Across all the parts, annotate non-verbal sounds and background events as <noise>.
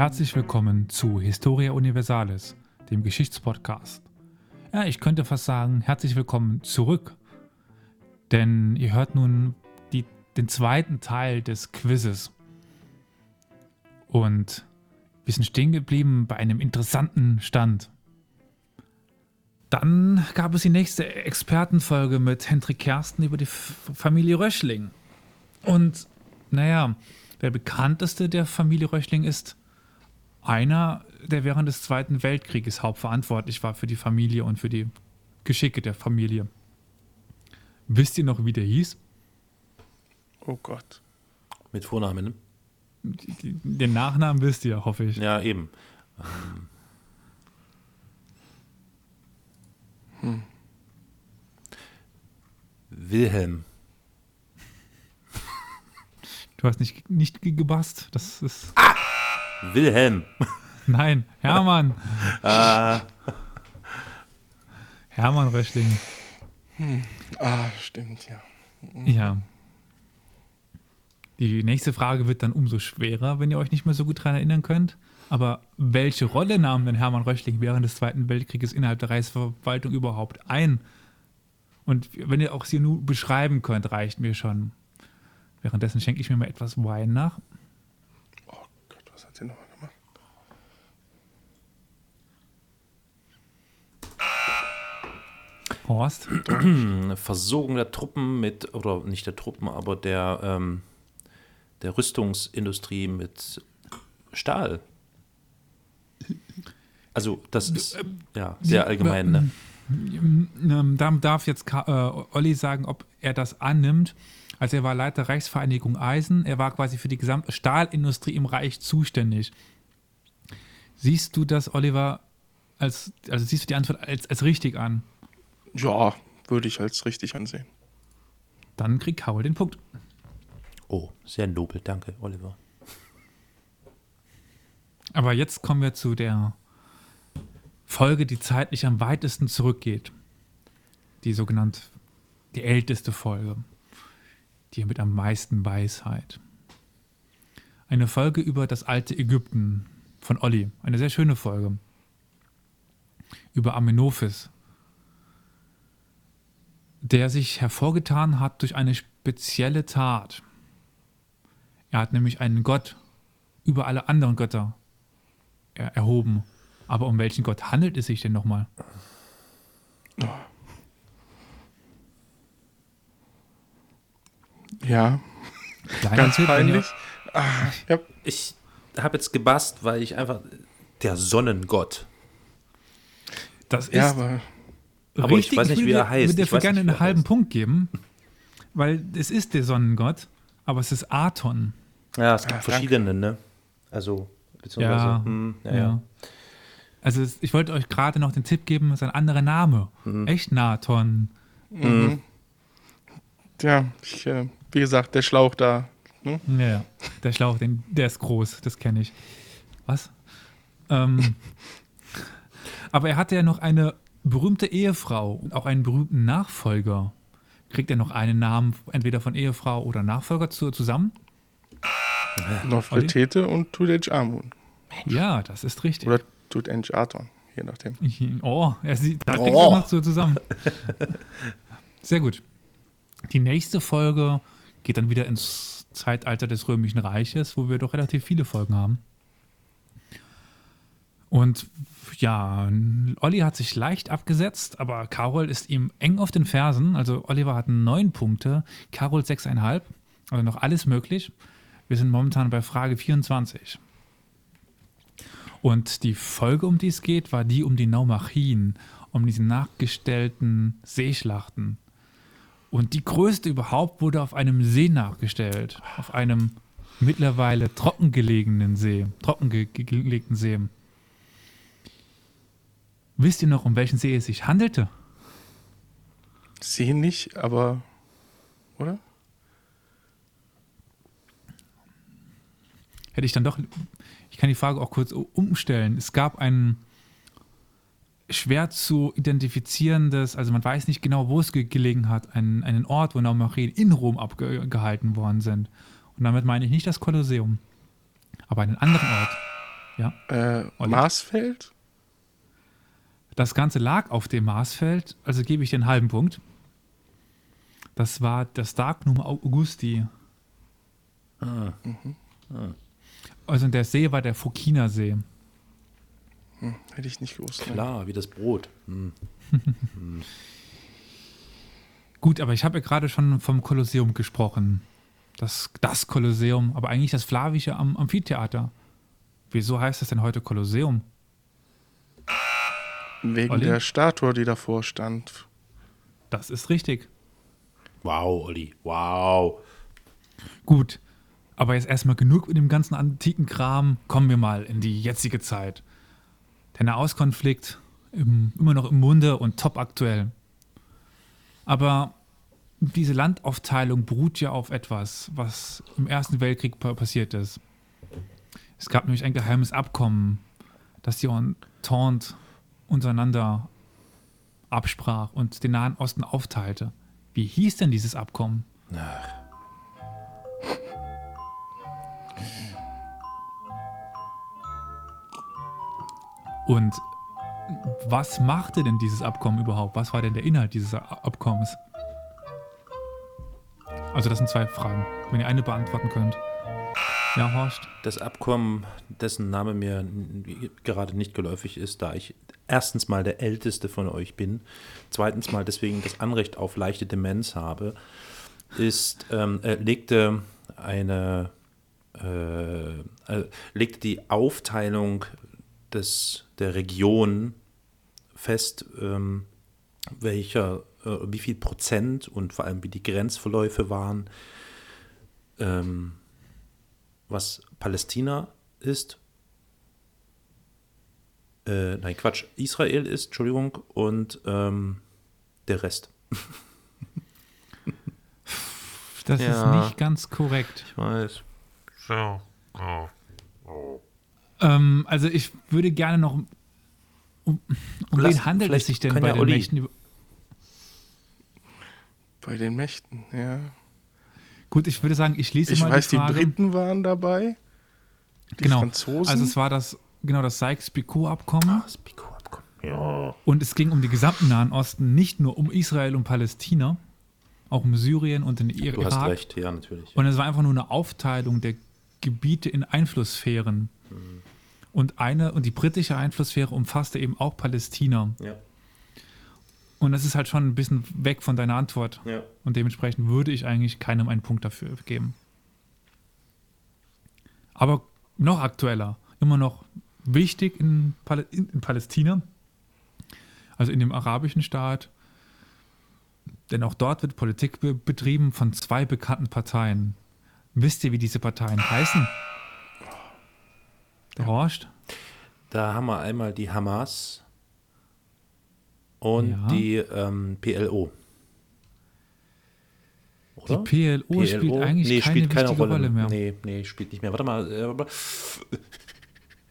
Herzlich willkommen zu Historia Universalis, dem Geschichtspodcast. Ja, ich könnte fast sagen, herzlich willkommen zurück, denn ihr hört nun die, den zweiten Teil des Quizzes. Und wir sind stehen geblieben bei einem interessanten Stand. Dann gab es die nächste Expertenfolge mit Hendrik Kersten über die F Familie Röschling. Und naja, der bekannteste der Familie Röschling ist einer, der während des Zweiten Weltkrieges hauptverantwortlich war für die Familie und für die Geschicke der Familie. Wisst ihr noch, wie der hieß? Oh Gott. Mit Vornamen, ne? Den Nachnamen wisst ihr, hoffe ich. Ja, eben. Ähm. Hm. Wilhelm. Du hast nicht, nicht gebast. Das ist. Ah! Wilhelm. Nein, Hermann. <laughs> ah. Hermann Röschling. Hm. Ah, stimmt, ja. Ja. Die nächste Frage wird dann umso schwerer, wenn ihr euch nicht mehr so gut daran erinnern könnt. Aber welche Rolle nahm denn Hermann Röschling während des Zweiten Weltkrieges innerhalb der Reichsverwaltung überhaupt ein? Und wenn ihr auch sie nur beschreiben könnt, reicht mir schon. Währenddessen schenke ich mir mal etwas Wein nach. Oh sie nochmal gemacht? Horst? Versorgung der Truppen mit, oder nicht der Truppen, aber der, ähm, der Rüstungsindustrie mit Stahl. Also, das ist ja sehr allgemein. Ne? Ähm, da darf jetzt äh, Olli sagen, ob er das annimmt. Also er war Leiter Reichsvereinigung Eisen. Er war quasi für die gesamte Stahlindustrie im Reich zuständig. Siehst du das, Oliver, als, also siehst du die Antwort als, als richtig an? Ja, würde ich als richtig ansehen. Dann kriegt Carol den Punkt. Oh, sehr nobel. Danke, Oliver. Aber jetzt kommen wir zu der Folge, die zeitlich am weitesten zurückgeht. Die sogenannte, die älteste Folge die mit am meisten Weisheit. Eine Folge über das alte Ägypten von Olli. Eine sehr schöne Folge. Über Amenophis, der sich hervorgetan hat durch eine spezielle Tat. Er hat nämlich einen Gott über alle anderen Götter erhoben. Aber um welchen Gott handelt es sich denn nochmal? Ja. Kleiner Ganz Tipp, peinlich. Ah, <laughs> ja. Ich habe jetzt gebast, weil ich einfach der Sonnengott. Das ist. Ja, aber, aber ich weiß nicht, wie er heißt. Ich würde dir gerne einen halben heißt. Punkt geben, weil es ist der Sonnengott, aber es ist Aton. Ja, es gibt ah, verschiedene, ne? Also, beziehungsweise. Ja, hm, ja, ja. Also, ich wollte euch gerade noch den Tipp geben, es ist ein anderer Name. Mhm. Echt Naton. Mhm. Ja, ich äh, wie gesagt, der Schlauch da. Ne? Ja, der Schlauch, den, der ist groß, das kenne ich. Was? Ähm, <laughs> aber er hatte ja noch eine berühmte Ehefrau und auch einen berühmten Nachfolger. Kriegt er noch einen Namen, entweder von Ehefrau oder Nachfolger zu, zusammen? Nofretete und Tutanchamun. Ja, das ist richtig. Oder Tutanchaton, je nachdem. Oh, er sieht, da kriegt oh. noch so zusammen. <laughs> Sehr gut. Die nächste Folge geht dann wieder ins Zeitalter des Römischen Reiches, wo wir doch relativ viele Folgen haben. Und ja, Olli hat sich leicht abgesetzt, aber Carol ist ihm eng auf den Fersen. Also Oliver hat neun Punkte, Carol sechseinhalb. Also noch alles möglich. Wir sind momentan bei Frage 24. Und die Folge, um die es geht, war die um die Naumachien, um diese nachgestellten Seeschlachten. Und die größte überhaupt wurde auf einem See nachgestellt. Auf einem mittlerweile trockengelegenen See. Trockengelegten See. Wisst ihr noch, um welchen See es sich handelte? See nicht, aber. Oder? Hätte ich dann doch. Ich kann die Frage auch kurz umstellen. Es gab einen schwer zu identifizierendes, also man weiß nicht genau, wo es ge gelegen hat, einen, einen Ort, wo Naumarien in Rom abgehalten worden sind. Und damit meine ich nicht das Kolosseum, aber einen anderen Ort. Ja. Äh, Olli? Marsfeld? Das Ganze lag auf dem Marsfeld, also gebe ich den halben Punkt. Das war das Darknum Augusti. Ah. Also der See war der Fokiner See. Hm, hätte ich nicht gewusst. ne? Klar, wie das Brot. Hm. <laughs> Gut, aber ich habe ja gerade schon vom Kolosseum gesprochen. Das, das Kolosseum, aber eigentlich das Flavische am Amphitheater. Wieso heißt das denn heute Kolosseum? Wegen Olli? der Statue, die davor stand. Das ist richtig. Wow, Olli, wow. Gut, aber jetzt erstmal genug mit dem ganzen antiken Kram. Kommen wir mal in die jetzige Zeit. Der Nahostkonflikt im, immer noch im Munde und top aktuell. Aber diese Landaufteilung beruht ja auf etwas, was im Ersten Weltkrieg pa- passiert ist. Es gab nämlich ein geheimes Abkommen, das die Entente untereinander absprach und den Nahen Osten aufteilte. Wie hieß denn dieses Abkommen? Und was machte denn dieses Abkommen überhaupt? Was war denn der Inhalt dieses Abkommens? Also das sind zwei Fragen, wenn ihr eine beantworten könnt. Ja, Horst? Das Abkommen, dessen Name mir gerade nicht geläufig ist, da ich erstens mal der Älteste von euch bin, zweitens mal deswegen das Anrecht auf leichte Demenz habe, ist, ähm, äh, legte eine, äh, äh, legte die Aufteilung des, der Region fest, ähm, welcher, äh, wie viel Prozent und vor allem wie die Grenzverläufe waren, ähm, was Palästina ist. Äh, nein, Quatsch, Israel ist, Entschuldigung, und ähm, der Rest. Das Ja. ist nicht ganz korrekt. Ich weiß. So. Ähm, also ich würde gerne noch. Um, um Lass- wen handelt es sich denn bei ja den Olli- Mächten? Bei den Mächten, ja. Gut, ich würde sagen, ich lese Ich mal weiß, die die Frage. Briten waren dabei. Die genau. Franzosen. Also es war das genau das Sykes-Picot-Abkommen Das Pico-Abkommen. Ja. und es ging um den gesamten Nahen Osten, nicht nur um Israel und Palästina, auch um Syrien und den Ir Du hast Irak. recht, ja, natürlich. Und es war einfach nur eine Aufteilung der Gebiete in Einflusssphären. Und eine und die britische Einflusssphäre umfasste eben auch Palästina. Ja. Und das ist halt schon ein bisschen weg von deiner Antwort. Ja. Und dementsprechend würde ich eigentlich keinem einen Punkt dafür geben. Aber noch aktueller, immer noch wichtig in, Pal in, in Palästina, also in dem arabischen Staat. Denn auch dort wird Politik be betrieben von zwei bekannten Parteien. Wisst ihr, wie diese Parteien heißen? Horst? Da haben wir einmal die Hamas und Ja. die ähm, PLO. Die Oder? PLO, spielt eigentlich nee, keine spielt keine Rolle. Rolle mehr. Nee, nee, spielt nicht mehr. Warte mal. Äh, <laughs>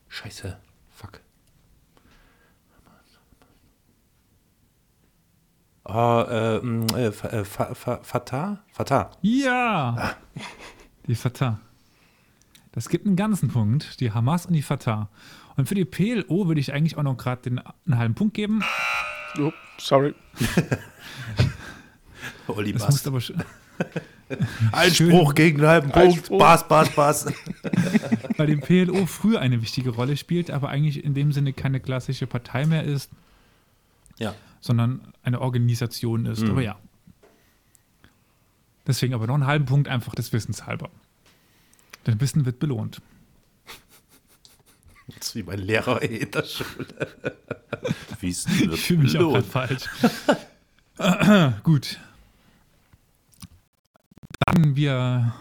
Scheiße. Fuck. Ah, äh, äh, Fa- Fa- Fa- Fatah? Fatah. Ja! Die Fatah. Das gibt einen ganzen Punkt, die Hamas und die Fatah. Und für die PLO würde ich eigentlich auch noch gerade den einen halben Punkt geben. oh, sorry. <laughs> Olli Das muss aber <laughs> Einspruch gegen einen halben Punkt. Bass, Bass, Bass. bei dem PLO früher eine wichtige Rolle spielt, aber eigentlich in dem Sinne keine klassische Partei mehr ist, ja. sondern eine Organisation ist. Aber ja. Deswegen aber noch einen halben Punkt einfach des Wissens halber. Denn Wissen wird belohnt. <laughs> Das ist wie mein Lehrer in der Schule. <laughs> Wissen wird Ich fühle mich auch belohnt. falsch. <laughs> Gut. Dann wir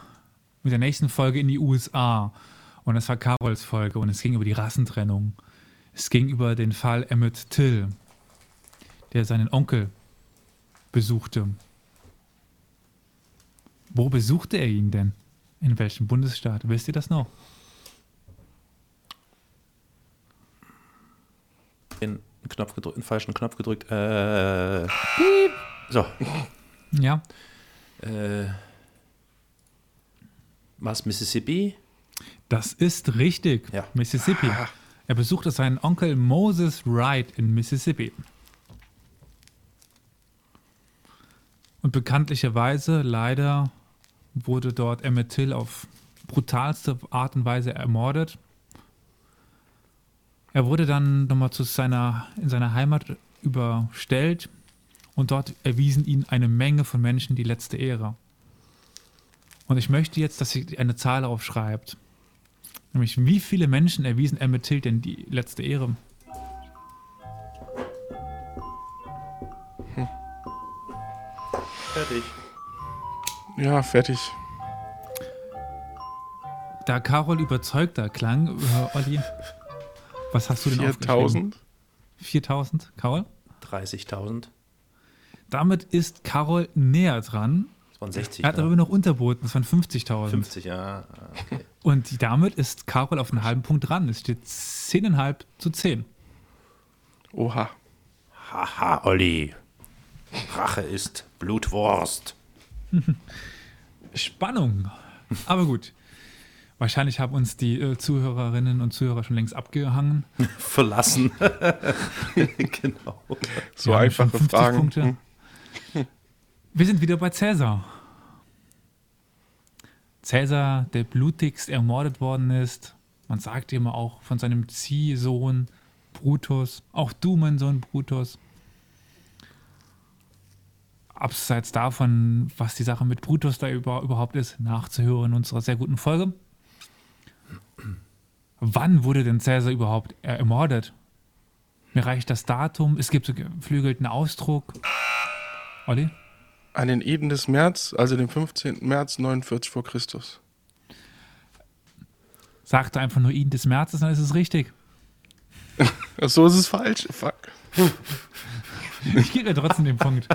mit der nächsten Folge in die USA. Und das war Carols Folge und es ging über die Rassentrennung. Es ging über den Fall Emmett Till, der seinen Onkel besuchte. Wo besuchte er ihn denn? In welchem Bundesstaat? Wisst ihr das noch? Den Knopf gedrückt, den falschen Knopf gedrückt. Äh, so. Ja. Äh, was, Mississippi? Das ist richtig. Ja. Mississippi. Er besuchte seinen Onkel Moses Wright in Mississippi. Und bekanntlicherweise, leider, wurde dort Emmett Till auf brutalste Art und Weise ermordet. Er wurde dann nochmal zu seiner, in seiner Heimat überstellt und dort erwiesen ihn eine Menge von Menschen die letzte Ehre. Und ich möchte jetzt, dass sie eine Zahl aufschreibt. Nämlich, wie viele Menschen erwiesen Emmett Till denn die letzte Ehre? Fertig. Ja, fertig. Da Carol überzeugter klang, äh, Olli, was hast du denn aufgeschrieben? 4000? 4000, Carol? 30.000. Damit ist Carol näher dran. Das waren 60. Er hat ne? darüber noch unterboten, das waren 50.000. 50, ja. Okay. Und damit ist Carol auf einen halben Punkt dran. Es steht 10,5 zu 10. Oha. Haha, Olli. Rache ist Blutwurst. <laughs> Spannung. Aber gut. Wahrscheinlich haben uns die äh, Zuhörerinnen und Zuhörer schon längst abgehangen. <laughs> Verlassen. <laughs> genau. So einfache 50 Fragen. Punkte. Hm. Wir sind wieder bei Cäsar. Cäsar, der blutigst ermordet worden ist. Man sagt immer auch von seinem Ziehsohn Brutus. Auch du, mein Sohn Brutus. Abseits davon, was die Sache mit Brutus da über, überhaupt ist, nachzuhören in unserer sehr guten Folge. Wann wurde denn Cäsar überhaupt ermordet? Mir reicht das Datum. Es gibt so geflügelten Ausdruck. Olli? An den Eden des März, also dem 15. März 49 vor Christus. Sagte einfach nur ihn des Märzes, dann ist es richtig. <laughs> So ist es falsch. Fuck. <laughs> <laughs> Ich gebe dir trotzdem den Punkt.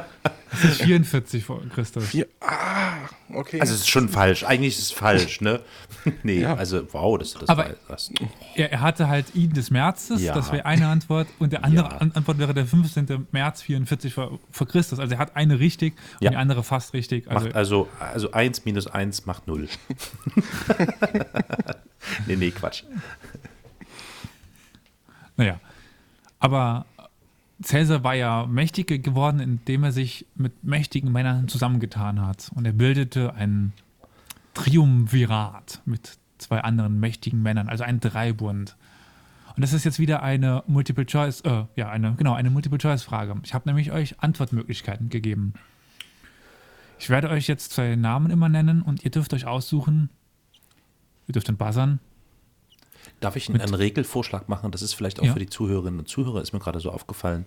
Es ist 44 vor Christus. Vier, ah, okay. Also es ist schon falsch. Eigentlich ist es falsch, ne? <laughs> nee, Ja. also wow, dass du das Aber- weißt. Er, er hatte halt ihn des Märzes, Ja. das wäre eine Antwort. Und der andere Ja. An Antwort wäre der 15. März 44 vor, vor Christus. Also er hat eine richtig und Ja. die andere fast richtig. Also Macht also, also 1 minus 1 macht 0. <laughs> nee, nee, Quatsch. Naja, aber Cäsar war ja mächtiger geworden, indem er sich mit mächtigen Männern zusammengetan hat. Und er bildete ein Triumvirat mit zwei anderen mächtigen Männern, also ein Dreibund. Und das ist jetzt wieder eine Multiple Choice, äh, ja, eine, genau, eine Multiple Choice Frage. Ich habe nämlich euch Antwortmöglichkeiten gegeben. Ich werde euch jetzt zwei Namen immer nennen und ihr dürft euch aussuchen. Ihr dürft dann buzzern. Darf ich Ihnen einen Regelvorschlag machen? Das ist vielleicht auch Ja. für die Zuhörerinnen und Zuhörer, ist mir gerade so aufgefallen,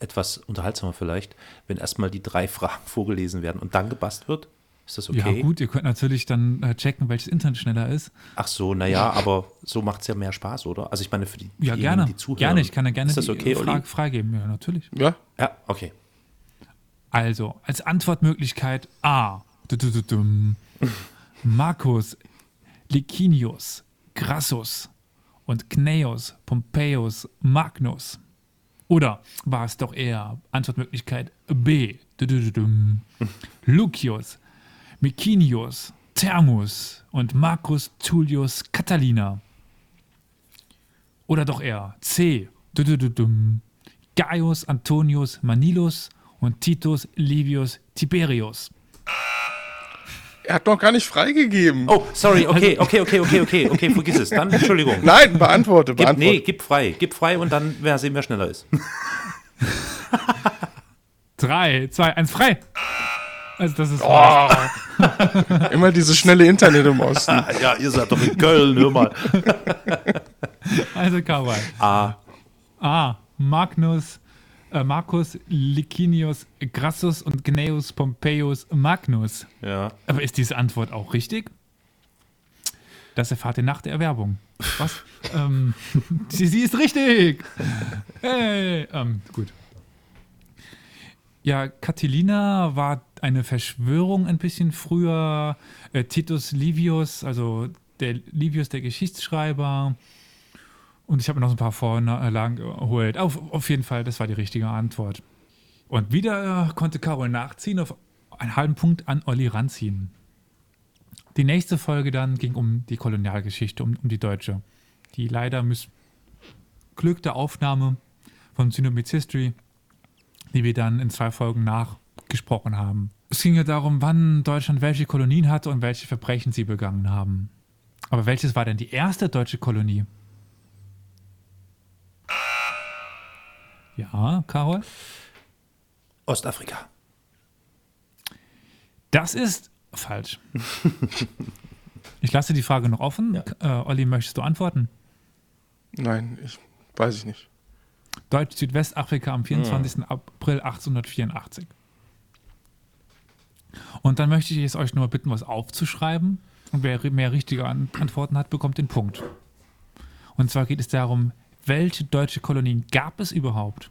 etwas unterhaltsamer vielleicht, wenn erstmal die drei <laughs> Fragen vorgelesen werden und dann gebast wird. Ist das okay? Ja, gut, ihr könnt natürlich dann äh, checken, welches Internet schneller ist. Ach so, naja, aber so macht es ja mehr Spaß, oder? Also ich meine, für die, Ja, gerne. die zuhören. Gerne, ich kann ja gerne Ist das die okay, Olli? Frage freigeben. Ja, natürlich. ja, Ja, okay. Also, als Antwortmöglichkeit A. <laughs> Marcus, Licinius, Crassus und Cneius, Pompeius, Magnus. Oder war es doch eher Antwortmöglichkeit B. Lucius, Micinius, Thermus und Marcus Tullius Catalina. Oder doch eher C. Gaius Antonius Manilus und Titus Livius Tiberius. Er hat noch gar nicht freigegeben. Oh, sorry, okay, okay, okay, okay, okay, okay, vergiss es. Dann, Entschuldigung. Nein, beantworte, Gib, beantworte. nee, gib frei, gib frei und dann wer sehen, wer schneller ist. 3, 2, 1, frei! Also das ist Oh, <laughs> immer dieses schnelle Internet im Osten. <laughs> ja, ihr seid doch in Köln, hör mal. also Kawaii. A. A. Magnus, äh, Marcus Licinius Crassus und Gnaeus Pompeius Magnus. Ja. Aber ist diese Antwort auch richtig? Das erfahrt ihr nach der Erwerbung. Was? <laughs> ähm, sie, sie ist richtig! Hey! Ähm, gut. Ja, Catilina war eine Verschwörung ein bisschen früher. Äh, Titus Livius, also der Livius, der Geschichtsschreiber. Und ich habe noch ein paar Vorlagen geholt. Auf, auf jeden Fall, das war die richtige Antwort. Und wieder äh, konnte Carol nachziehen, auf einen halben Punkt an Olli ranziehen. Die nächste Folge dann ging um die Kolonialgeschichte, um, um die deutsche, die leider miss ausgeklügte Aufnahme von Synomics History, die wir dann in zwei Folgen nachgesprochen haben. Es ging ja darum, wann Deutschland welche Kolonien hatte und welche Verbrechen sie begangen haben. Aber welches war denn die erste deutsche Kolonie? Ja, Carol? Ostafrika. Das ist falsch. ich lasse die Frage noch offen. Äh, Olli, möchtest du antworten? Nein, ich weiß ich nicht. Deutsch-Südwestafrika am 24. April 1884. Und dann möchte ich jetzt euch nur bitten, was aufzuschreiben. Und wer mehr richtige An Antworten hat, bekommt den Punkt. Und zwar geht es darum, welche deutsche Kolonien gab es überhaupt?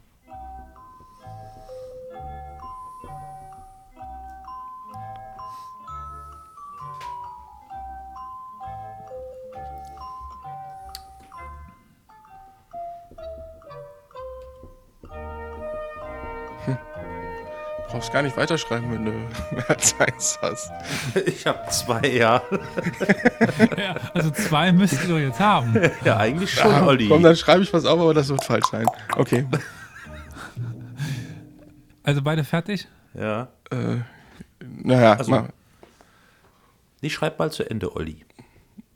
Gar nicht weiterschreiben, wenn du <laughs> mehr als eins hast. Ich habe zwei, ja. Ja, also zwei müsst ihr jetzt haben. Ja, eigentlich schon, Ah, Olli. Komm, dann schreibe ich was auf, aber das wird falsch sein. Okay. Also beide fertig? Ja. Äh, naja, Also- mal. Nee, schreib mal zu Ende, Olli.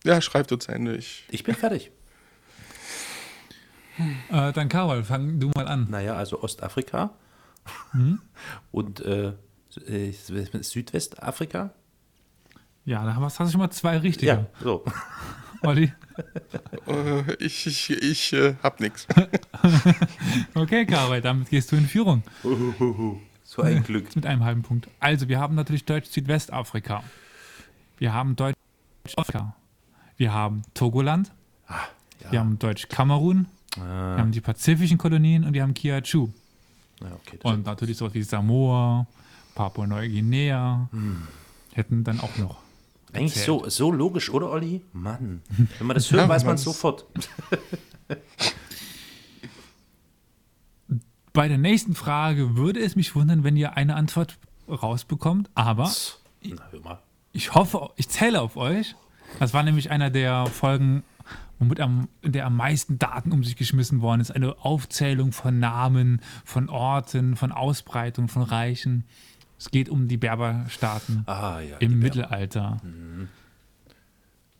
ja, schreib du zu Ende. Ich, Ich bin fertig. Äh, dann Carol, fang du mal an. Naja, also Ostafrika und äh, äh, Südwestafrika. Ja, da hast du schon mal zwei richtige. Ja, so. <laughs> Olli? äh, ich, ich, ich äh, hab nix. <laughs> Okay, Carol, damit gehst du in Führung. <laughs> So ein Glück. Mit einem halben Punkt. Also, wir haben natürlich Deutsch-Südwestafrika. Wir haben Deutsch-Afrika. Wir haben Togoland. Ja. Wir haben Deutsch-Kamerun. Wir Ah, haben die pazifischen Kolonien und wir haben Kiachu. Ja, okay. Und natürlich sowas wie Samoa, Papua-Neuguinea. Hätten dann auch noch. Eigentlich erzählt. so, so logisch, oder Olli? Mann. Wenn man das hört, Ja, weiß man man's- sofort. <laughs> Bei der nächsten Frage würde es mich wundern, wenn ihr eine Antwort rausbekommt, aber Na, hör mal. ich hoffe, ich zähle auf euch. Das war nämlich einer der Folgen, womit am, in der am meisten Daten um sich geschmissen worden ist. Eine Aufzählung von Namen, von Orten, von Ausbreitung, von Reichen. Es geht um die Berberstaaten Ah, ja. im. Mittelalter.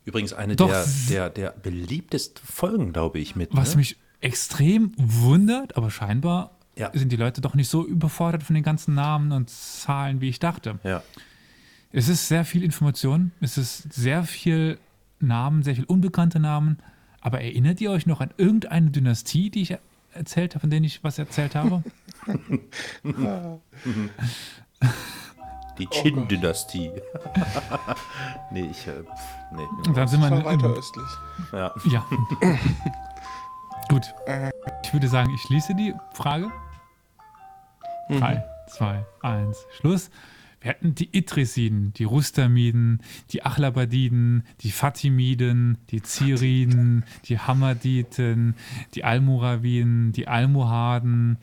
Übrigens eine Doch, der, der, der beliebtesten Folgen, glaube ich, mit. Was ne? mich extrem wundert, aber scheinbar Ja. sind die Leute doch nicht so überfordert von den ganzen Namen und Zahlen, wie ich dachte. Ja. Es ist sehr viel Information, es ist sehr viel Namen, sehr viel unbekannte Namen. Aber erinnert ihr euch noch an irgendeine Dynastie, die ich er- erzählt habe, von denen ich was erzählt habe? <laughs> Die Qin-Dynastie. <laughs> nee, ich. Äh, nee. Und dann sind wir weiter östlich. Ja. Ja. <laughs> Gut. Ich würde sagen, ich schließe die Frage. Drei, zwei, eins, Schluss. Wir hatten die Idrisiden, die Rustamiden, die Achlabadiden, die Fatimiden, die Ziriden, die Hammaditen, die Almoraviden, die Almohaden,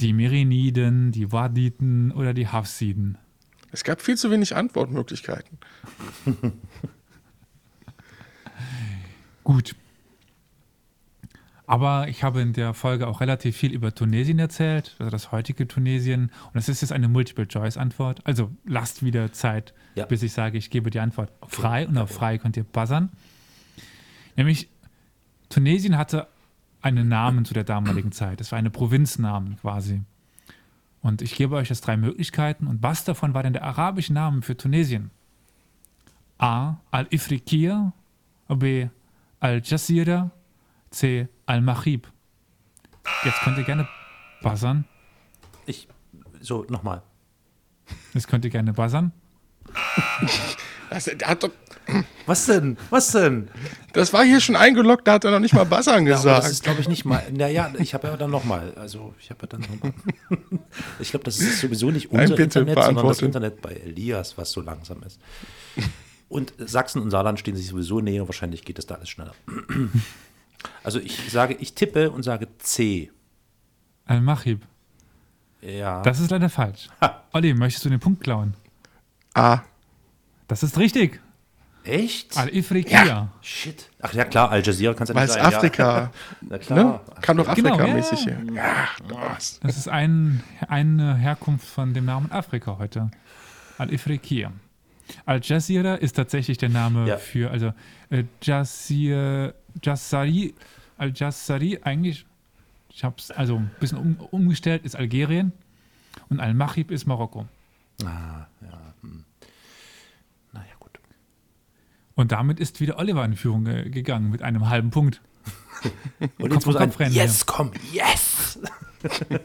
die Meriniden, die Waditen oder die Hafsiden. Es gab viel zu wenig Antwortmöglichkeiten. Gut. Aber ich habe in der Folge auch relativ viel über Tunesien erzählt, also das heutige Tunesien. Und das ist jetzt eine Multiple-Choice-Antwort. Also lasst wieder Zeit, Ja. bis ich sage, ich gebe die Antwort frei. Und auf frei könnt ihr buzzern. Nämlich, Tunesien hatte einen Namen zu der damaligen <clears throat> Zeit. Es war eine Provinznamen quasi. Und ich gebe euch jetzt drei Möglichkeiten. Und was davon war denn der arabische Name für Tunesien? A. Al-Ifriqiya, B. Al-Jazeera, C. Al-Maghrib. Jetzt könnt ihr gerne buzzern. Ich. So, nochmal. Jetzt könnt ihr gerne buzzern. Das, doch, Was denn? Was denn? das war hier schon eingeloggt, da hat er noch nicht mal Buzzern Ja, gesagt. das ist, glaube ich, nicht mal. Naja, ich habe ja dann nochmal. Also, ich habe ja dann nochmal. <laughs> ich glaube, das ist sowieso nicht Nein, unser bitte, Internet, sondern das. Internet bei Elias, was so langsam ist. Und Sachsen und Saarland stehen sich sowieso näher. Wahrscheinlich geht das da alles schneller. Also, ich sage, ich tippe und sage C. Al-Maghrib. Ja. Das ist leider falsch. Ha. Olli, möchtest du den Punkt klauen? A. Das ist richtig. Echt? Al-Ifriqiya. Shit. Ach ja, klar, Al Jazeera kann es ja Weil nicht es sein. Afrika, Ja. <laughs> Na klar. ne? Kam doch Genau, Afrika-mäßig ja. hier. Ja? Das ist ein, eine Herkunft von dem Namen Afrika heute. Al-Ifriqiya. Al-Jazeera ist tatsächlich der Name Ja. für, also äh, Jazir, Jassari, Al-Jassari eigentlich, ich habe es also ein bisschen um, umgestellt, ist Algerien und Al-Maghrib ist Marokko. Ah, ja. Hm. Naja, gut. Und damit ist wieder Oliver in Führung äh, gegangen mit einem halben Punkt. <laughs> Und jetzt muss ein Yes, komm, yes! <laughs>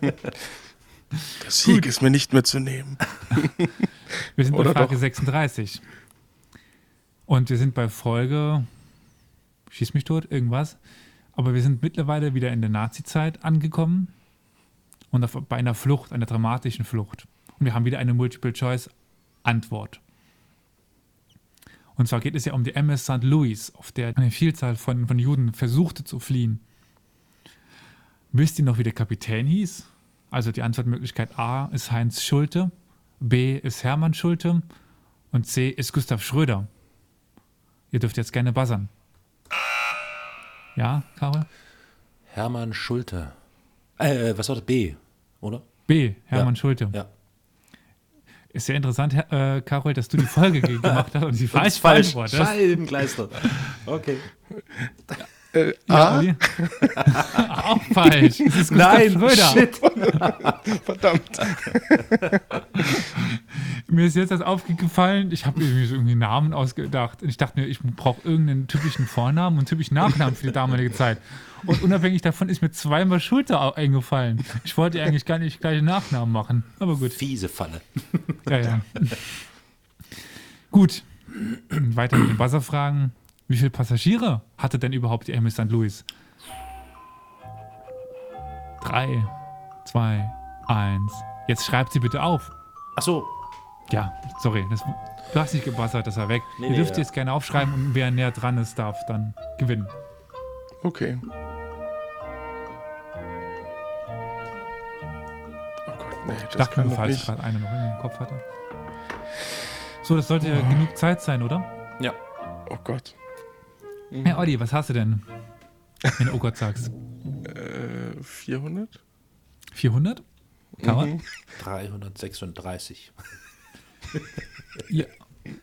Der Sieg ist mir nicht mehr zu nehmen. Wir sind Oder bei Frage doch? 36. Und wir sind bei Folge, schieß mich tot, irgendwas. Aber wir sind mittlerweile wieder in der Nazi-Zeit angekommen und auf, bei einer Flucht, einer dramatischen Flucht. Und wir haben wieder eine Multiple-Choice-Antwort. Und zwar geht es ja um die MS St. Louis, auf der eine Vielzahl von, von Juden versuchte zu fliehen. Wisst ihr noch, wie der Kapitän hieß? Also die Antwortmöglichkeit A ist Heinz Schulte, B ist Hermann Schulte und C ist Gustav Schröder. Ihr dürft jetzt gerne buzzern. Ja, Karol? Hermann Schulte. Äh, was war das? B, oder? B, Hermann Ja. Schulte. Ja. Ist sehr interessant, Herr- äh, Karol, dass du die Folge ge- <laughs> gemacht hast und die falsch falsch. Scheibenkleister. Okay. <laughs> Äh, Ja, A? <laughs> Auch falsch. Es ist Gustav Nein, Schröder. shit. <laughs> Verdammt. <laughs> Mir ist jetzt das aufgefallen, ich habe irgendwie so irgendwie Namen ausgedacht. Und ich dachte mir, ich brauche irgendeinen typischen Vornamen und typischen Nachnamen für die damalige Zeit. Und unabhängig davon ist mir zweimal Schulter eingefallen. Ich wollte eigentlich gar nicht gleich einen Nachnamen machen. Aber gut. Fiese Falle. Ja, ja. Gut. Weiter mit den Buzzerfragen. Wie viele Passagiere hatte denn überhaupt die MS St. Louis? Drei, zwei, eins. Jetzt schreibt sie bitte auf. Ach so. Ja, sorry. Das, du hast nicht gebuzzert, das war weg. Nee, Ihr nee, dürft ja. jetzt gerne aufschreiben und wer näher dran ist, darf dann gewinnen. Okay. Oh Gott, nee, Ich das dachte kann nur, falls nicht. gerade einer noch in den Kopf hatte. So, das sollte ja genug Zeit sein, oder? Ja. Oh Gott. Herr Olli, was hast du denn, wenn du oh Gott sagst? <laughs> Äh, 400? 400? Kann man? Mhm. 336. Ja.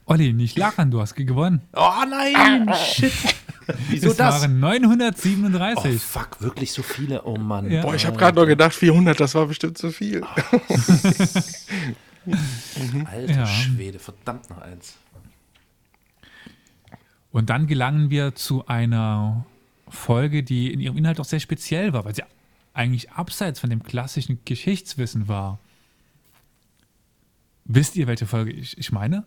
Olli, nicht lachen, du hast gewonnen. Oh nein! Shit! <laughs> Wieso es das? waren Oh 937. fuck, wirklich so viele? Oh Mann. Ja. Boah, ich habe gerade noch gedacht, 400, das war bestimmt zu viel. <laughs> Alter Ja. Schwede, verdammt noch eins. Und dann gelangen wir zu einer Folge, die in ihrem Inhalt auch sehr speziell war, weil sie eigentlich abseits von dem klassischen Geschichtswissen war. Wisst ihr, welche Folge ich, ich meine?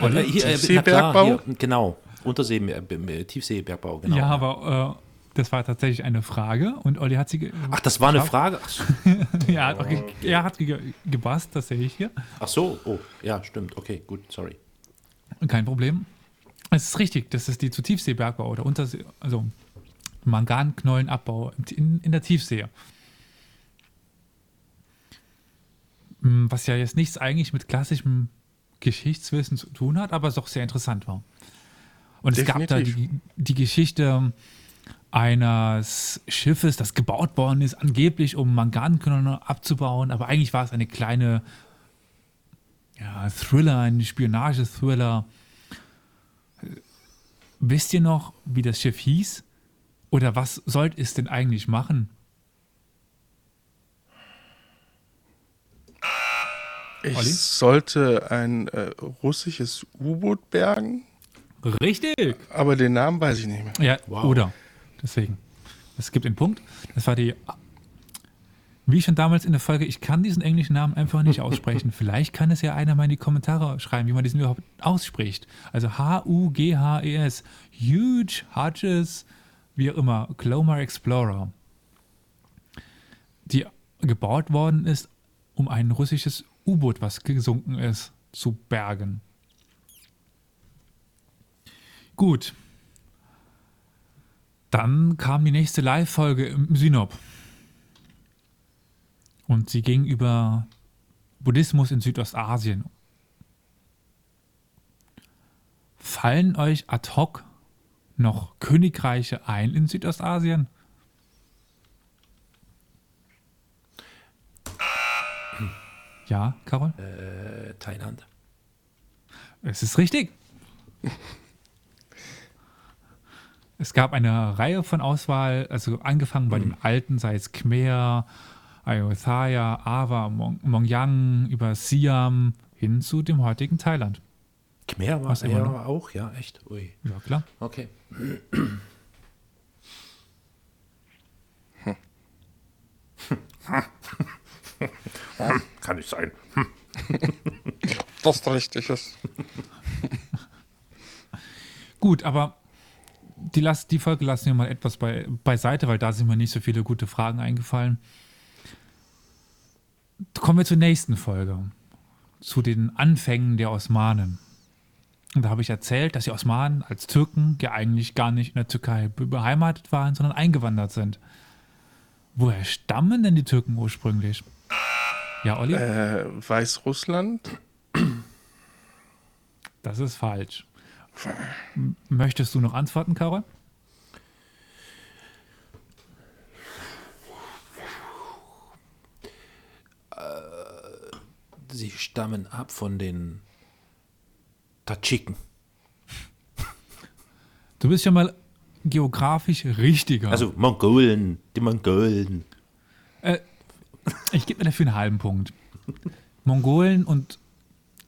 Olli? Äh, hier, äh, Tiefseebergbau? na klar, hier, genau. Untersee, äh, äh, Tiefseebergbau, genau. ja, aber äh, das war tatsächlich eine Frage und Olli hat sie. ge- Ach, das war eine Frage? <laughs> Ja, hat auch ge er hat ge gebast, das sehe ich hier. ach so, oh, ja, stimmt. Okay, gut, sorry. Kein Problem. Es ist richtig, das ist die zu Tiefseebergbau oder Untersee, also Manganknollenabbau in, in der Tiefsee. Hm, Was ja jetzt nichts eigentlich mit klassischem Geschichtswissen zu tun hat, aber doch sehr interessant war. Und es gab da Definitiv. die, die Geschichte eines Schiffes, das gebaut worden ist, angeblich um Manganknolle abzubauen, aber eigentlich war es eine kleine ja, Thriller, ein Spionage-Thriller. Wisst ihr noch, wie das Schiff hieß? Oder was sollte es denn eigentlich machen? Ich Olli? sollte ein äh, russisches U-Boot bergen, Richtig. aber den Namen weiß ich nicht mehr. Ja, Wow. oder. Deswegen. Es gibt den Punkt. Das war die. Wie schon damals in der Folge, ich kann diesen englischen Namen einfach nicht aussprechen. <laughs> Vielleicht kann es ja einer mal in die Kommentare schreiben, wie man diesen überhaupt ausspricht. Also H-U-G-H-E-S. Huge Hodges, wie auch immer, Glomar Explorer. Die gebaut worden ist, um ein russisches U-Boot, was gesunken ist, zu bergen. Gut. Dann kam die nächste Live-Folge im Synop. Und sie ging über Buddhismus in Südostasien. Fallen euch ad hoc noch Königreiche ein in Südostasien? Ja, Carol? Äh, Thailand. Es ist richtig. Es gab eine Reihe von Auswahl, also angefangen bei den alten, sei es Khmer, Ayutthaya, Awa, Mong Mongyang, über Siam hin zu dem heutigen Thailand. Khmer war immer auch, ja, echt. Ui. Ja, klar. Okay. Kann nicht sein. Das ist richtig ist. Gut, aber die, Las- die Folge lassen wir mal etwas bei, beiseite, weil da sind mir nicht so viele gute Fragen eingefallen. Kommen wir zur nächsten Folge. Zu den Anfängen der Osmanen. Und da habe ich erzählt, dass die Osmanen als Türken ja eigentlich gar nicht in der Türkei be- beheimatet waren, sondern eingewandert sind. Woher stammen denn die Türken ursprünglich? Ja, Olli? Äh, Weißrussland? Das ist falsch. Möchtest du noch antworten, Karol? Sie stammen ab von den Tadschiken. Du bist ja mal geografisch richtiger. Also Mongolen, die Mongolen. Ich gebe mir dafür einen halben Punkt. Mongolen und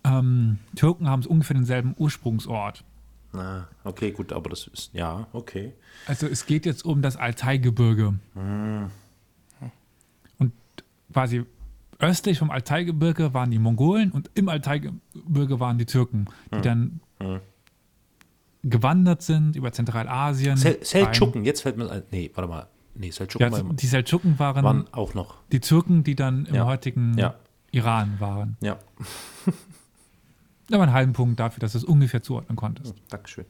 ähm, Türken haben ungefähr denselben Ursprungsort. Na, okay, gut, aber das ist, ja, okay. Also es geht jetzt um das Altaigebirge. Und quasi östlich vom Altaigebirge waren die Mongolen und im Altaigebirge waren die Türken, die dann gewandert sind über Zentralasien. Sel. Seldschuken, jetzt fällt mir ein. Nee, warte mal. Nee, Seldschuken Ja, waren, die Seldschuken waren, waren auch noch. die Türken, die dann im Ja. heutigen Ja. Iran waren. Ja, <laughs> Aber einen halben Punkt dafür, dass du es ungefähr zuordnen konntest. Dankeschön.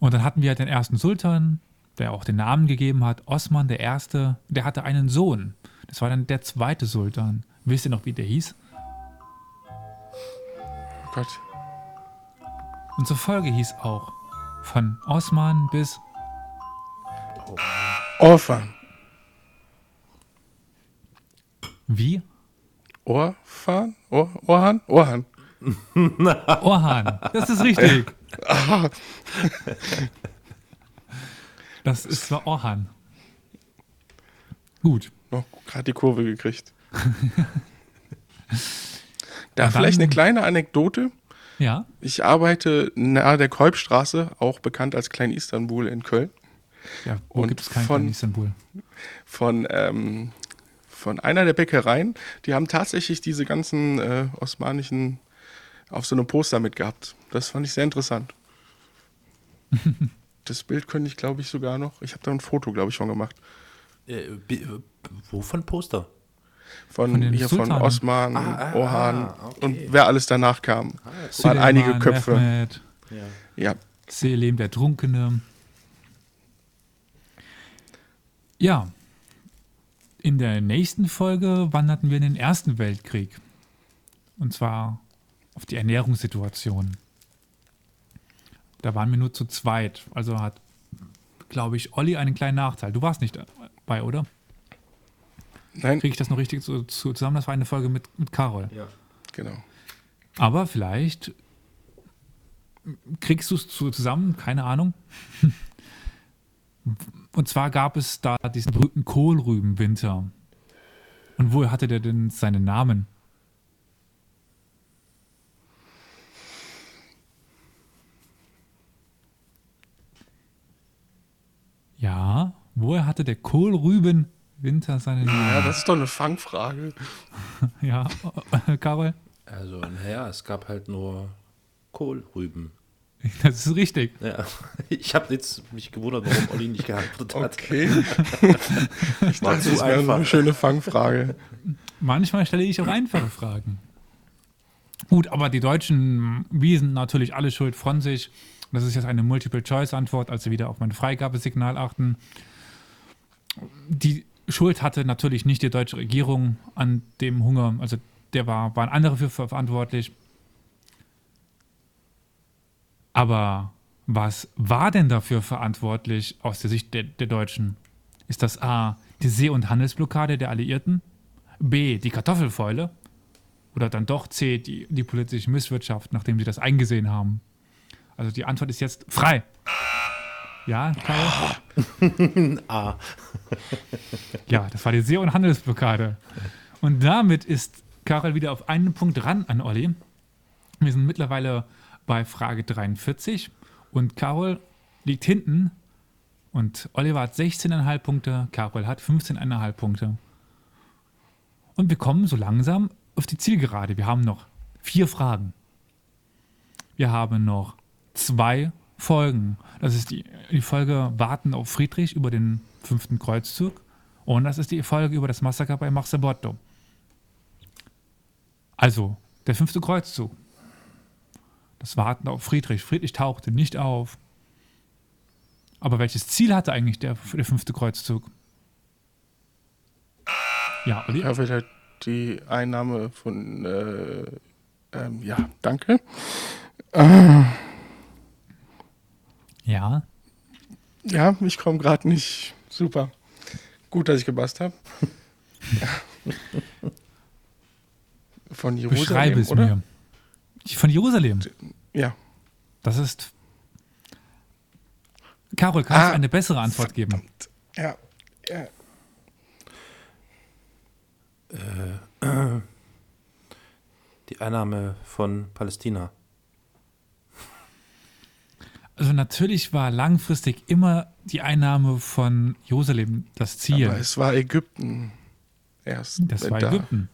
Und dann hatten wir den ersten Sultan, der auch den Namen gegeben hat, Osman der Erste. Der hatte einen Sohn. Das war dann der zweite Sultan. Wisst ihr noch, wie der hieß? Oh Gott. Unsere Folge hieß auch von Osman bis Orphan. wie? Orphan? Or Orhan? Orhan. <laughs> Orhan. Das ist richtig. <laughs> Das ist zwar Orhan. Gut. Noch gerade die Kurve gekriegt. <laughs> da dann- vielleicht eine kleine Anekdote. Ja. Ich arbeite nahe der Kolbstraße, auch bekannt als Klein Istanbul in Köln. Ja, wo Und gibt es keinen von- Istanbul? von, ähm, von einer der Bäckereien. Die haben tatsächlich diese ganzen äh, osmanischen auf so einem Poster mitgehabt. Das fand ich sehr interessant. <laughs> das Bild könnte ich, glaube ich, sogar noch. Ich habe da ein Foto, glaube ich, von gemacht. Äh, äh, wovon Poster? Von, Von hier von. Osman, Ah, ah, Orhan ah, okay. und wer alles danach kam. Waren Süleyman, einige Köpfe. Mehmed, Ja. Ja, Selim der Trunkene. Ja. In der nächsten Folge wanderten wir in den Ersten Weltkrieg. Und zwar auf die Ernährungssituation. Da waren wir nur zu zweit. Also hat, glaube ich, Olli einen kleinen Nachteil. Du warst nicht dabei, oder? Nein, Kriege ich das noch richtig zu, zu, zusammen? Das war eine Folge mit, mit Carol. ja. genau. Aber vielleicht kriegst du es zu, zusammen, keine Ahnung. <laughs> Und zwar gab es da diesen berühmten Kohlrübenwinter. Und woher hatte der denn seinen Namen? Ja, woher hatte der Kohlrübenwinter seinen Ja, Namen? das ist doch eine Fangfrage. <laughs> Ja, Karol? Also, naja, es gab halt nur Kohlrüben. <laughs> Das ist richtig. Ja. <laughs> Ich habe jetzt mich gewundert, warum Olli nicht geantwortet hat. Okay. ich War dachte, zu das wäre einfach. eine schöne Fangfrage. Manchmal stelle ich auch einfache Fragen. Gut, aber die Deutschen wiesen natürlich alle Schuld von sich. Das ist jetzt eine Multiple-Choice-Antwort, also wieder auf mein Freigabesignal achten. Die Schuld hatte natürlich nicht die deutsche Regierung an dem Hunger, also der war, waren andere für verantwortlich. Aber was war denn dafür verantwortlich aus der Sicht der, der Deutschen? Ist das A, die See- und Handelsblockade der Alliierten? B, die Kartoffelfäule? Oder dann doch C, die, die politische Misswirtschaft, nachdem sie das eingesehen haben? Also die Antwort ist jetzt frei. Ja, Karl? <laughs> A. <laughs> Ja, das war die See- und Handelsblockade. Und damit ist Karel wieder auf einen Punkt ran an Olli. Wir sind mittlerweile bei Frage 43 und Karol liegt hinten und Oliver hat 16,5 Punkte, Karol hat 15,5 Punkte. Und wir kommen so langsam auf die Zielgerade. Wir haben noch vier Fragen. Wir haben noch zwei Folgen. Das ist die, die Folge Warten auf Friedrich über den fünften Kreuzzug. Und das ist die Folge über das Massaker bei Marzabotto. Also, der fünfte Kreuzzug. Das Warten auf Friedrich. Friedrich tauchte nicht auf. Aber welches Ziel hatte eigentlich der, der fünfte Kreuzzug? Ja, Olli? Ja, vielleicht die Einnahme von, äh, ähm, ja, danke. Ja. Ja, ich komme gerade nicht. Super. Gut, dass ich gepasst habe. <laughs> Von Jerusalem, Beschreibe es oder? mir. Von Jerusalem. Ja. Das ist. Carol, kannst Ah, du eine bessere Antwort geben? Verdammt. Ja. ja. <clears throat> Die Einnahme von Palästina. Also natürlich war langfristig immer die Einnahme von Jerusalem das Ziel. Aber es war Ägypten erst. Das war da. Ägypten.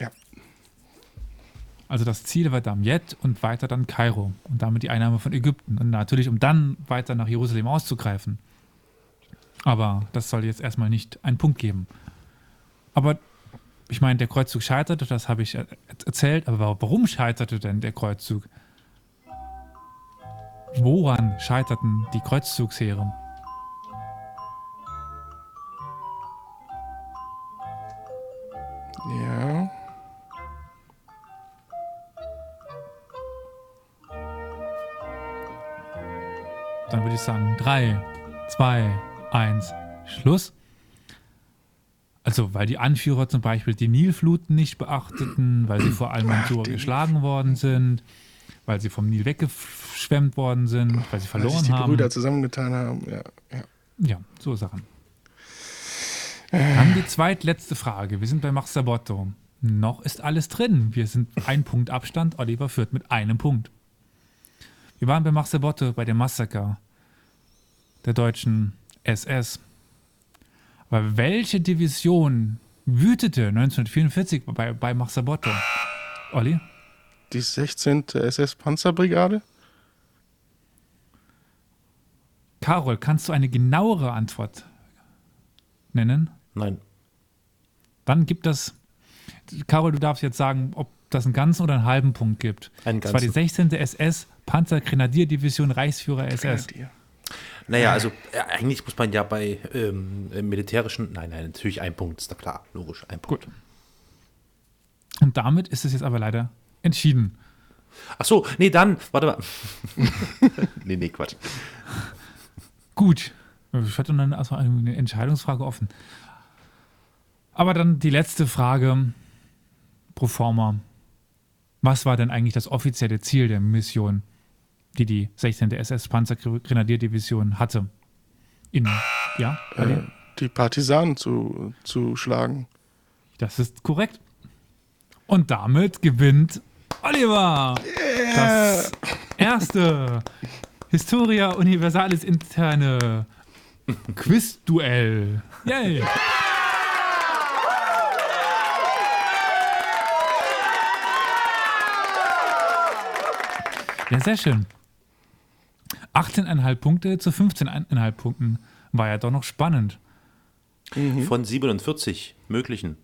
Ja. Also das Ziel war Damiet und weiter dann Kairo und damit die Einnahme von Ägypten. Und natürlich, um dann weiter nach Jerusalem auszugreifen. Aber das soll jetzt erstmal nicht einen Punkt geben. Aber ich meine, der Kreuzzug scheiterte, das habe ich er- erzählt. Aber warum scheiterte denn der Kreuzzug? Woran scheiterten die Kreuzzugsheere? Ja. Dann würde ich sagen, 3, 2, 1, Schluss. Also, weil die Anführer zum Beispiel die Nilfluten nicht beachteten, weil sie vor allem Ach, geschlagen worden sind, weil sie vom Nil weggeschwemmt worden sind, weil sie Weil sich verloren die haben. Brüder zusammengetan haben. Ja, ja. Ja, so Sachen. Dann die zweitletzte Frage. Wir sind bei Max Sabotto. Noch ist alles drin. Wir sind ein Punkt Abstand. Oliver führt mit einem Punkt. Wir waren bei Max Sabotto bei dem Massaker der deutschen SS. Aber welche Division wütete 1944 bei, bei Max Sabotto? Olli? Die 16. SS-Panzerbrigade? Carol, kannst du eine genauere Antwort nennen? Nein. Dann gibt das, Carol, du darfst jetzt sagen, ob das einen ganzen oder einen halben Punkt gibt. Einen Das war die ganzen. 16. SS Panzergrenadierdivision Reichsführer SS. Grenadier. Naja, also äh, eigentlich muss man ja bei ähm, äh, militärischen, nein, nein, natürlich ein Punkt, ist da klar, logisch, ein Punkt. Gut. Und damit ist es jetzt aber leider entschieden. Ach so, nee, dann, warte mal. <laughs> nee, nee, Quatsch. Gut. Ich hatte dann also eine Entscheidungsfrage offen. Aber dann die letzte Frage pro forma. Was war denn eigentlich das offizielle Ziel der Mission, die die 16. SS Panzergrenadierdivision hatte? In, ja, Äh, die Partisanen zu, zu schlagen. das ist korrekt. Und damit gewinnt Oliver das erste Historia Universalis interne Quiz-Duell. Yay! Ja, sehr schön. 18,5 Punkte zu 15,5 Punkten. War ja doch noch spannend. Von 47 möglichen.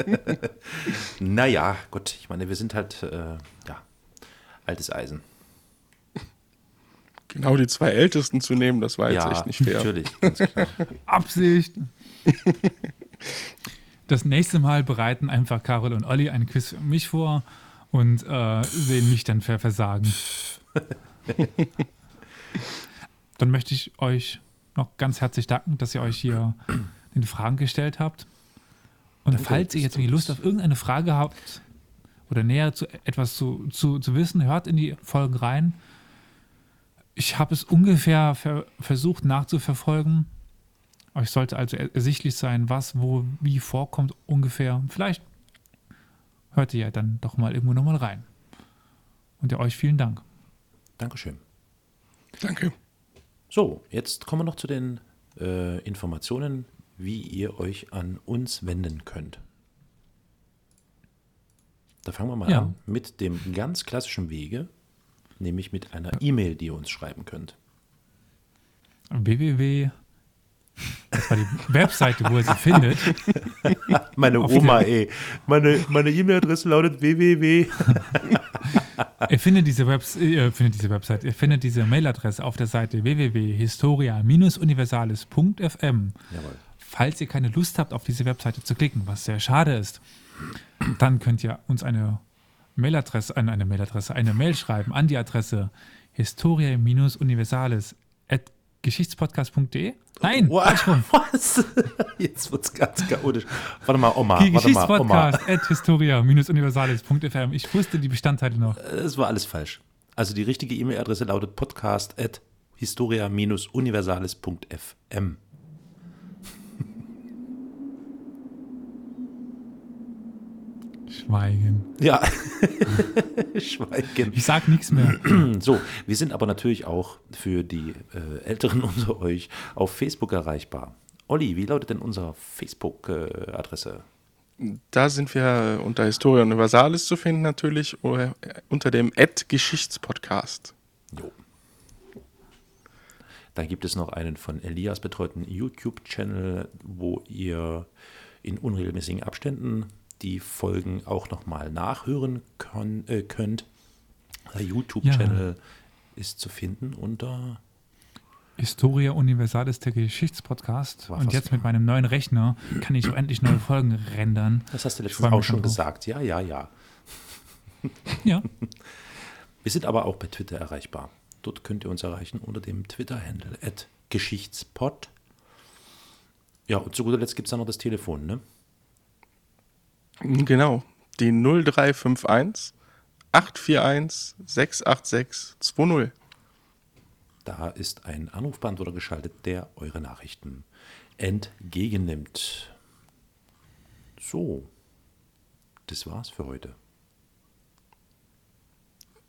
<laughs> naja, Gott, ich meine, wir sind halt, äh, ja, altes Eisen. Genau die zwei Ältesten zu nehmen, das war jetzt ja, echt nicht fair. natürlich, ganz klar. <laughs> Absicht. Das nächste Mal bereiten einfach Carol und Olli einen Quiz für mich vor und äh, sehen mich dann ver versagen. <laughs> dann möchte ich euch noch ganz herzlich danken, dass ihr euch hier den Fragen gestellt habt. Und Danke, falls ihr jetzt irgendwie Lust auf irgendeine Frage habt oder näher zu etwas zu, zu, zu wissen, hört in die Folgen rein. Ich habe es ungefähr ver versucht nachzuverfolgen. Euch sollte also er- ersichtlich sein, was, wo, wie vorkommt ungefähr. Vielleicht hört ihr ja dann doch mal irgendwo nochmal rein. Und ja, euch vielen Dank. Dankeschön. Danke. So, jetzt kommen wir noch zu den äh, Informationen, wie ihr euch an uns wenden könnt. Da fangen wir mal Ja. an mit dem ganz klassischen Wege, nämlich mit einer E-Mail, die ihr uns schreiben könnt. www. Das war die Webseite, wo ihr sie findet. <laughs> Meine Auf Oma, ey. Meine meine E-Mail-Adresse lautet www. <laughs> <laughs> Ihr findet diese, Webs ihr findet diese Website, ihr findet diese Mailadresse auf der Seite www.historia-universales.fm. Falls ihr keine Lust habt, auf diese Webseite zu klicken, was sehr schade ist, dann könnt ihr uns eine Mailadresse, eine, eine Mailadresse, eine Mail schreiben an die Adresse historia-universales.geschichtspodcast.de. Nein, rum. <laughs> Was? Jetzt wird's ganz chaotisch. Warte mal, Oma. Warte mal, Oma. Geschichtspodcast.historia-universales.fm. Ich wusste die Bestandteile noch. Es war alles falsch. Also die richtige E-Mail-Adresse lautet podcast.historia-universales.fm. Schweigen. Ja, <laughs> Schweigen. Ich sag nichts mehr. <clears throat> So, wir sind aber natürlich auch für die äh, Älteren <laughs> unter euch auf Facebook erreichbar. Olli, wie lautet denn unsere Facebook-Adresse? Da sind wir unter Historia Universalis zu finden natürlich oder unter dem Ad-Geschichtspodcast. Jo. Dann gibt es noch einen von Elias betreuten YouTube-Channel, wo ihr in unregelmäßigen Abständen die Folgen auch nochmal nachhören kon- äh, könnt. Der YouTube-Channel ist zu finden unter Historia Universalis, der Geschichtspodcast. Und jetzt mit meinem neuen Rechner kann ich endlich neue Folgen rendern. Das hast du letztens auch schon drauf. gesagt. Ja, ja, ja. Ja, <laughs> <laughs> Wir sind aber auch bei Twitter erreichbar. Dort könnt ihr uns erreichen unter dem Twitter-Handle Geschichtspod. Ja, und zu guter Letzt gibt es dann noch das Telefon, ne? Genau, die 0351 841 686 20. Da ist ein Anrufbeantworter geschaltet, der eure Nachrichten entgegennimmt. So, das war's für heute.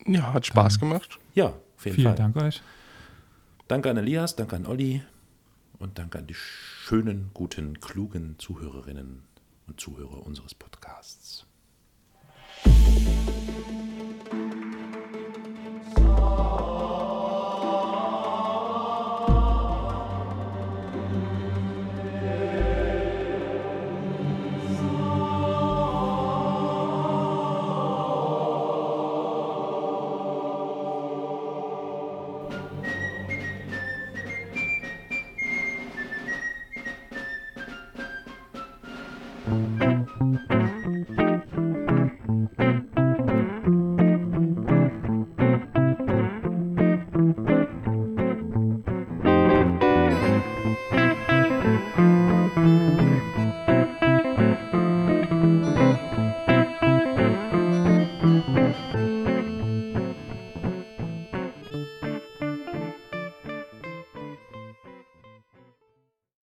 Ja, hat Spaß gemacht. Ja, auf jeden vielen Fall. Dank euch. Danke an Elias, danke an Olli und danke an die schönen, guten, klugen Zuhörerinnen und Zuhörer unseres Podcasts.